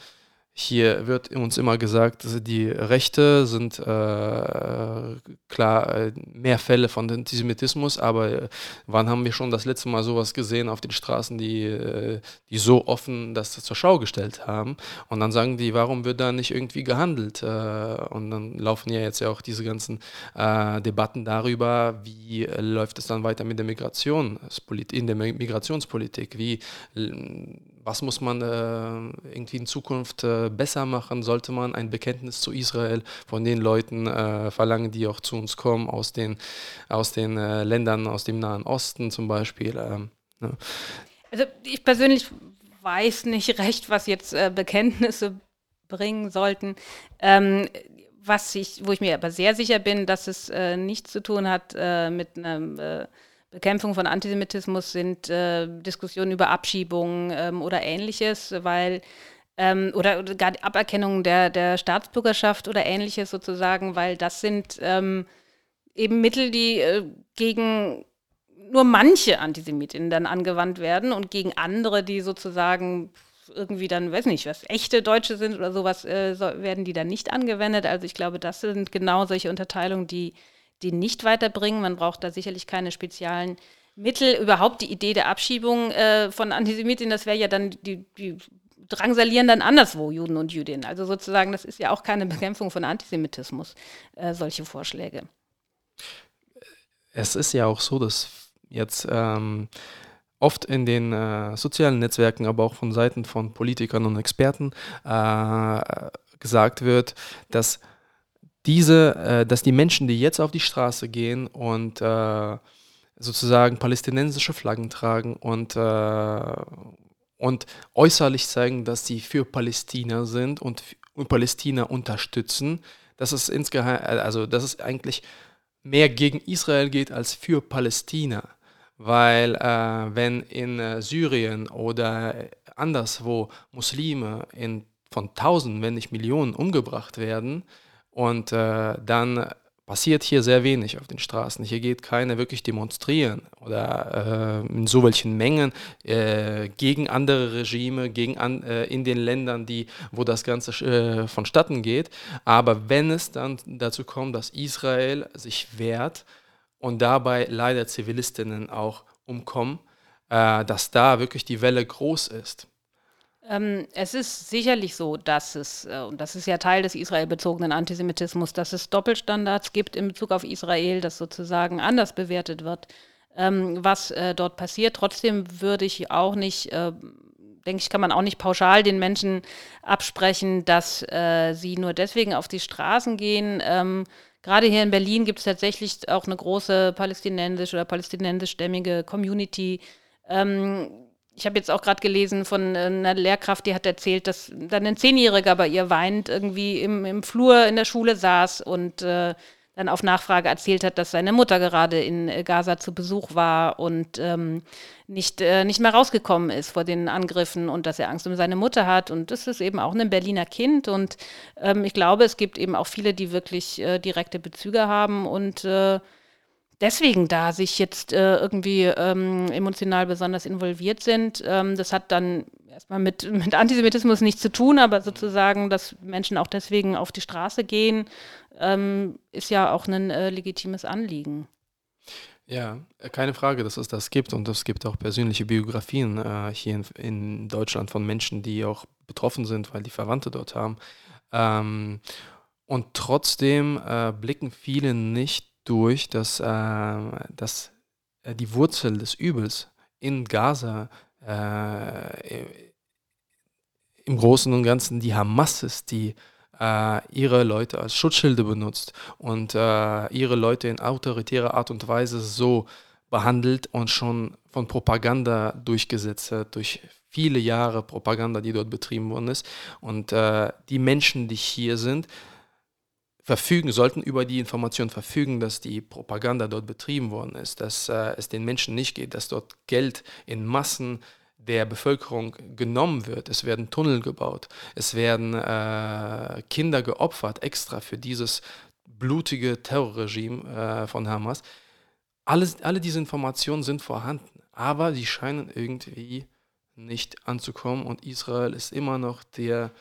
hier wird uns immer gesagt, die Rechte sind äh, klar äh, mehr Fälle von Antisemitismus, aber äh, wann haben wir schon das letzte Mal sowas gesehen auf den Straßen, die, äh, die so offen das zur Schau gestellt haben? Und dann sagen die, warum wird da nicht irgendwie gehandelt? Und dann laufen ja jetzt ja auch diese ganzen äh, Debatten darüber, wie läuft es dann weiter mit der Migration, in der Migrationspolitik, wie was muss man äh, irgendwie in Zukunft äh, besser machen? Sollte man ein Bekenntnis zu Israel von den Leuten äh, verlangen, die auch zu uns kommen, aus den, aus den äh, Ländern aus dem Nahen Osten zum Beispiel? Ähm, ne? Also ich persönlich weiß nicht recht, was jetzt äh, Bekenntnisse bringen sollten. Ähm, was ich, wo ich mir aber sehr sicher bin, dass es äh, nichts zu tun hat mit einem Bekämpfung von Antisemitismus sind äh, Diskussionen über Abschiebungen ähm, oder ähnliches, weil ähm, oder, oder, gar die Aberkennung der, der Staatsbürgerschaft oder ähnliches sozusagen, weil das sind ähm, eben Mittel, die äh, gegen nur manche Antisemitinnen dann angewandt werden und gegen andere, die sozusagen irgendwie dann, weiß nicht, was echte Deutsche sind oder sowas, äh, so, werden die dann nicht angewendet. Also ich glaube, das sind genau solche Unterteilungen, die die nicht weiterbringen. Man braucht da sicherlich keine speziellen Mittel. Überhaupt die Idee der Abschiebung äh, von Antisemitinnen, das wäre ja dann, die, die drangsalieren dann anderswo Juden und Jüdinnen. Also sozusagen, das ist ja auch keine Bekämpfung von Antisemitismus, äh, solche Vorschläge. Es ist ja auch so, dass jetzt ähm, oft in den äh, sozialen Netzwerken, aber auch von Seiten von Politikern und Experten äh, gesagt wird, dass diese, äh, dass die Menschen, die jetzt auf die Straße gehen und äh, sozusagen palästinensische Flaggen tragen und, äh, und äußerlich zeigen, dass sie für Palästina sind und, und Palästina unterstützen, dass es insgeheim, also dass es eigentlich mehr gegen Israel geht als für Palästina. Weil äh, wenn in äh, Syrien oder anderswo Muslime in, von Tausenden, wenn nicht Millionen umgebracht werden, und äh, dann passiert hier sehr wenig auf den Straßen. Hier geht keiner wirklich demonstrieren oder äh, in so welchen Mengen äh, gegen andere Regime, gegen an, äh, in den Ländern, die, wo das Ganze äh, vonstatten geht. Aber wenn es dann dazu kommt, dass Israel sich wehrt und dabei leider Zivilistinnen auch umkommen, äh, dass da wirklich die Welle groß ist. Ähm, es ist sicherlich so, dass es, äh, und das ist ja Teil des israelbezogenen Antisemitismus, dass es Doppelstandards gibt in Bezug auf Israel, das sozusagen anders bewertet wird, ähm, was äh, dort passiert. Trotzdem würde ich auch nicht, äh, denke ich, kann man auch nicht pauschal den Menschen absprechen, dass äh, sie nur deswegen auf die Straßen gehen. Ähm, Gerade hier in Berlin gibt es tatsächlich auch eine große palästinensisch oder palästinensischstämmige Community. Ähm, ich habe jetzt auch gerade gelesen von äh, einer Lehrkraft, die hat erzählt, dass dann ein Zehnjähriger bei ihr weinend irgendwie im, im Flur in der Schule saß und äh, dann auf Nachfrage erzählt hat, dass seine Mutter gerade in äh, Gaza zu Besuch war und ähm, nicht, äh, nicht mehr rausgekommen ist vor den Angriffen und dass er Angst um seine Mutter hat. Und das ist eben auch ein Berliner Kind. Und ähm, ich glaube, es gibt eben auch viele, die wirklich äh, direkte Bezüge haben und äh, deswegen da sich jetzt äh, irgendwie ähm, emotional besonders involviert sind. Ähm, das hat dann erstmal mit, (laughs) mit Antisemitismus nichts zu tun, aber sozusagen, dass Menschen auch deswegen auf die Straße gehen, ähm, ist ja auch ein äh, legitimes Anliegen. Ja, keine Frage, dass es das gibt und es gibt auch persönliche Biografien äh, hier in, in, Deutschland von Menschen, die auch betroffen sind, weil die Verwandte dort haben. Ähm, und trotzdem äh, blicken viele nicht durch, dass, äh, dass äh, die Wurzel des Übels in Gaza äh, im Großen und Ganzen die Hamas ist, die äh, ihre Leute als Schutzschilde benutzt und äh, ihre Leute in autoritärer Art und Weise so behandelt und schon von Propaganda durchgesetzt hat, durch viele Jahre Propaganda, die dort betrieben worden ist. Und die Menschen, die hier sind, verfügen, sollten über die Information verfügen, dass die Propaganda dort betrieben worden ist, dass äh, es den Menschen nicht geht, dass dort Geld in Massen der Bevölkerung genommen wird. Es werden Tunnel gebaut, es werden äh, Kinder geopfert extra für dieses blutige Terrorregime äh, von Hamas. Alles, alle diese Informationen sind vorhanden, aber sie scheinen irgendwie nicht anzukommen und Israel ist immer noch der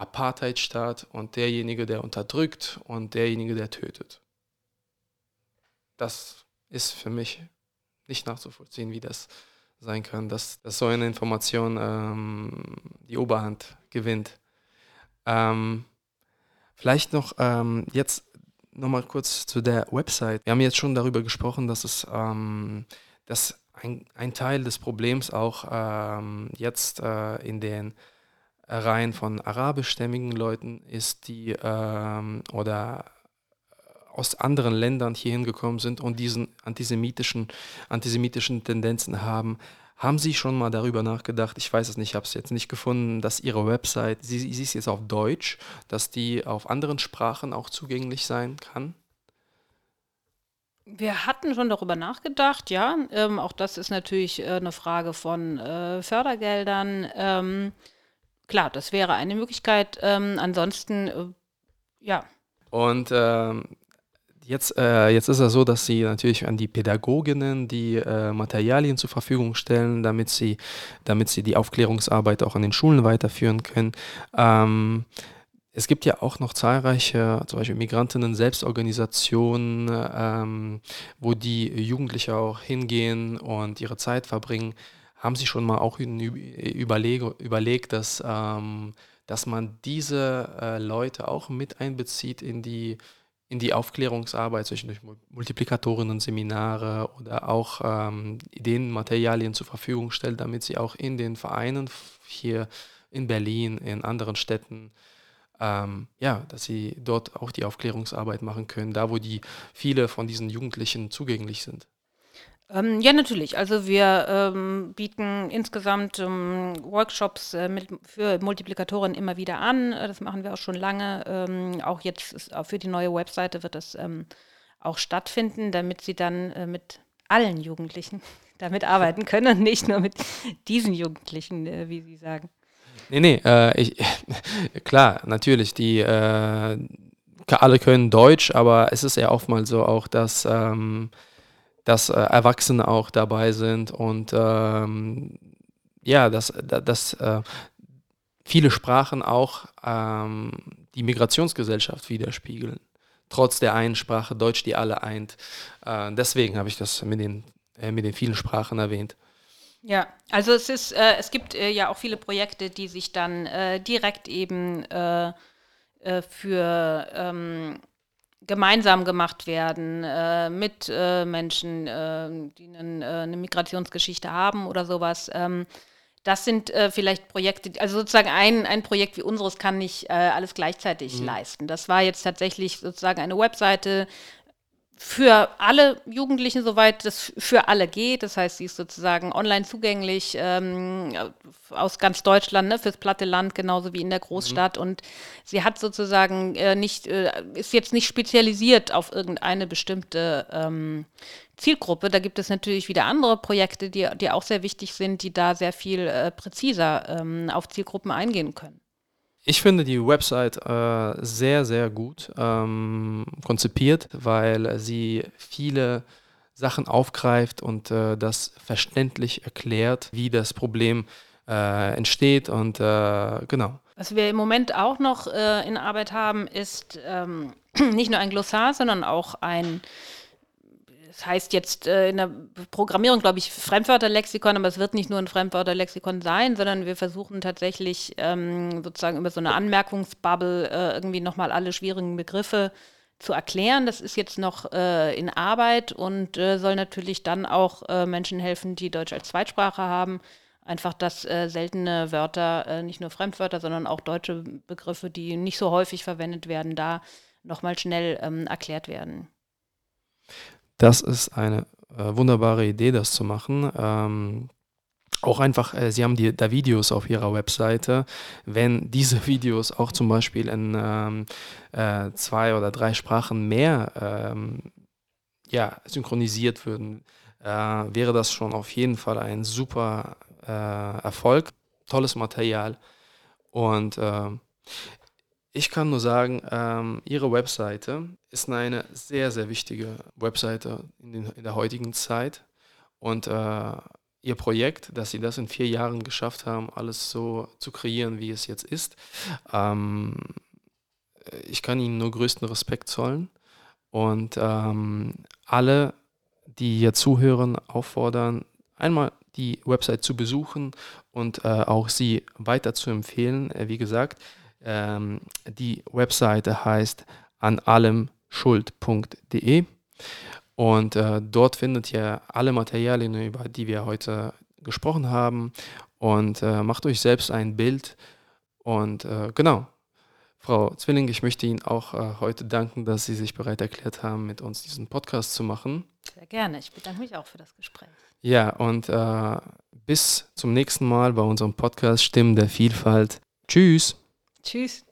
Apartheidstaat und derjenige, der unterdrückt und derjenige, der tötet. Das ist für mich nicht nachzuvollziehen, wie das sein kann, dass, dass so eine Information ähm, die Oberhand gewinnt. Ähm, vielleicht noch ähm, jetzt nochmal kurz zu der Website. Wir haben jetzt schon darüber gesprochen, dass es ähm, dass ein, ein, Teil des Problems auch ähm, jetzt äh, in den Reihen von arabischstämmigen Leuten ist, die ähm, oder aus anderen Ländern hier hingekommen sind und diesen antisemitischen, antisemitischen Tendenzen haben. Haben Sie schon mal darüber nachgedacht, ich weiß es nicht, ich habe es jetzt nicht gefunden, dass Ihre Website, sie, sie ist jetzt auf Deutsch, dass die auf anderen Sprachen auch zugänglich sein kann? Wir hatten schon darüber nachgedacht, ja. Ähm, auch das ist natürlich äh, eine Frage von äh, Fördergeldern. Ähm, klar, das wäre eine Möglichkeit. Ähm, ansonsten, äh, ja. Und ähm, Jetzt, äh, jetzt ist es so, dass sie natürlich an die Pädagoginnen die äh, Materialien zur Verfügung stellen, damit sie, damit sie die Aufklärungsarbeit auch an den Schulen weiterführen können. Ähm, es gibt ja auch noch zahlreiche, zum Beispiel Migrantinnen-Selbstorganisationen, ähm, wo die Jugendliche auch hingehen und ihre Zeit verbringen. Haben Sie schon mal auch überleg, überlegt, dass, ähm, dass man diese äh, Leute auch mit einbezieht in die in die Aufklärungsarbeit, zwischendurch Multiplikatorinnen, Seminare oder auch ähm, Ideenmaterialien zur Verfügung stellt, damit sie auch in den Vereinen hier in Berlin, in anderen Städten, ähm, ja, dass sie dort auch die Aufklärungsarbeit machen können, da wo die viele von diesen Jugendlichen zugänglich sind. Ähm, ja, natürlich. Also wir ähm, bieten insgesamt ähm, Workshops äh, mit, für Multiplikatoren immer wieder an. Äh, das machen wir auch schon lange. Ähm, auch jetzt ist, auch für die neue Webseite wird das ähm, auch stattfinden, damit sie dann äh, mit allen Jugendlichen (laughs) damit arbeiten können und nicht nur mit diesen Jugendlichen, äh, wie Sie sagen. Nee, nee, äh, ich, (laughs) klar, natürlich, die äh, alle können Deutsch, aber es ist ja oftmals so auch, dass ähm, dass äh, Erwachsene auch dabei sind und ähm, ja, dass, dass äh, viele Sprachen auch ähm, die Migrationsgesellschaft widerspiegeln. Trotz der einen Sprache Deutsch, die alle eint. Äh, deswegen habe ich das mit den, äh, mit den vielen Sprachen erwähnt. Ja, also es ist, äh, es gibt äh, ja auch viele Projekte, die sich dann direkt eben für ähm, gemeinsam gemacht werden äh, mit äh, Menschen, äh, die äh, eine Migrationsgeschichte haben oder sowas. Ähm, das sind äh, vielleicht Projekte, also sozusagen ein, ein Projekt wie unseres kann nicht äh, alles gleichzeitig mhm. leisten. Das war jetzt tatsächlich sozusagen eine Webseite, für alle Jugendlichen, soweit das für alle geht. Das heißt, sie ist sozusagen online zugänglich ähm, aus ganz Deutschland, ne, fürs platte Land, genauso wie in der Großstadt. Mhm. Und sie hat sozusagen äh, nicht, äh, ist jetzt nicht spezialisiert auf irgendeine bestimmte ähm, Zielgruppe. Da gibt es natürlich wieder andere Projekte, die, die auch sehr wichtig sind, die da sehr viel äh, präziser ähm, auf Zielgruppen eingehen können. Ich finde die Website äh, sehr, sehr gut ähm, konzipiert, weil sie viele Sachen aufgreift und äh, das verständlich erklärt, wie das Problem äh, entsteht und äh, genau. Was wir im Moment auch noch äh, in Arbeit haben, ist ähm, (clears throat) nicht nur ein Glossar, sondern auch ein das heißt jetzt äh, in der Programmierung, glaube ich, Fremdwörterlexikon, aber es wird nicht nur ein Fremdwörterlexikon sein, sondern wir versuchen tatsächlich ähm, sozusagen über so eine Anmerkungsbubble äh, irgendwie nochmal alle schwierigen Begriffe zu erklären. Das ist jetzt noch äh, in Arbeit und äh, soll natürlich dann auch äh, Menschen helfen, die Deutsch als Zweitsprache haben. Einfach, dass äh, seltene Wörter, nicht nur Fremdwörter, sondern auch deutsche Begriffe, die nicht so häufig verwendet werden, da nochmal schnell ähm, erklärt werden. Das ist eine äh, wunderbare Idee, das zu machen. Ähm, auch einfach, äh, Sie haben die, da Videos auf Ihrer Webseite. Wenn diese (laughs) Videos auch zum Beispiel in ähm, äh, zwei oder drei Sprachen mehr ähm, ja, synchronisiert würden, äh, wäre das schon auf jeden Fall ein super äh, Erfolg, tolles Material. Und äh, ich kann nur sagen, ähm, Ihre Webseite ist eine sehr, sehr wichtige Webseite in, den, in der heutigen Zeit. Und äh, Ihr Projekt, dass Sie das in vier Jahren geschafft haben, alles so zu kreieren, wie es jetzt ist, ähm, ich kann Ihnen nur größten Respekt zollen. Und ähm, alle, die hier zuhören, auffordern, einmal die Website zu besuchen und äh, auch sie weiter zu empfehlen. Äh, wie gesagt, ähm, die Webseite heißt anallemschuld.de und äh, dort findet ihr alle Materialien, über die wir heute gesprochen haben und äh, macht euch selbst ein Bild und äh, genau. Frau Zwilling, ich möchte Ihnen auch äh, heute danken, dass Sie sich bereit erklärt haben, mit uns diesen Podcast zu machen. Sehr gerne. Ich bedanke mich auch für das Gespräch. Ja, und äh, bis zum nächsten Mal bei unserem Podcast Stimmen der Vielfalt. Tschüss. Tschüss.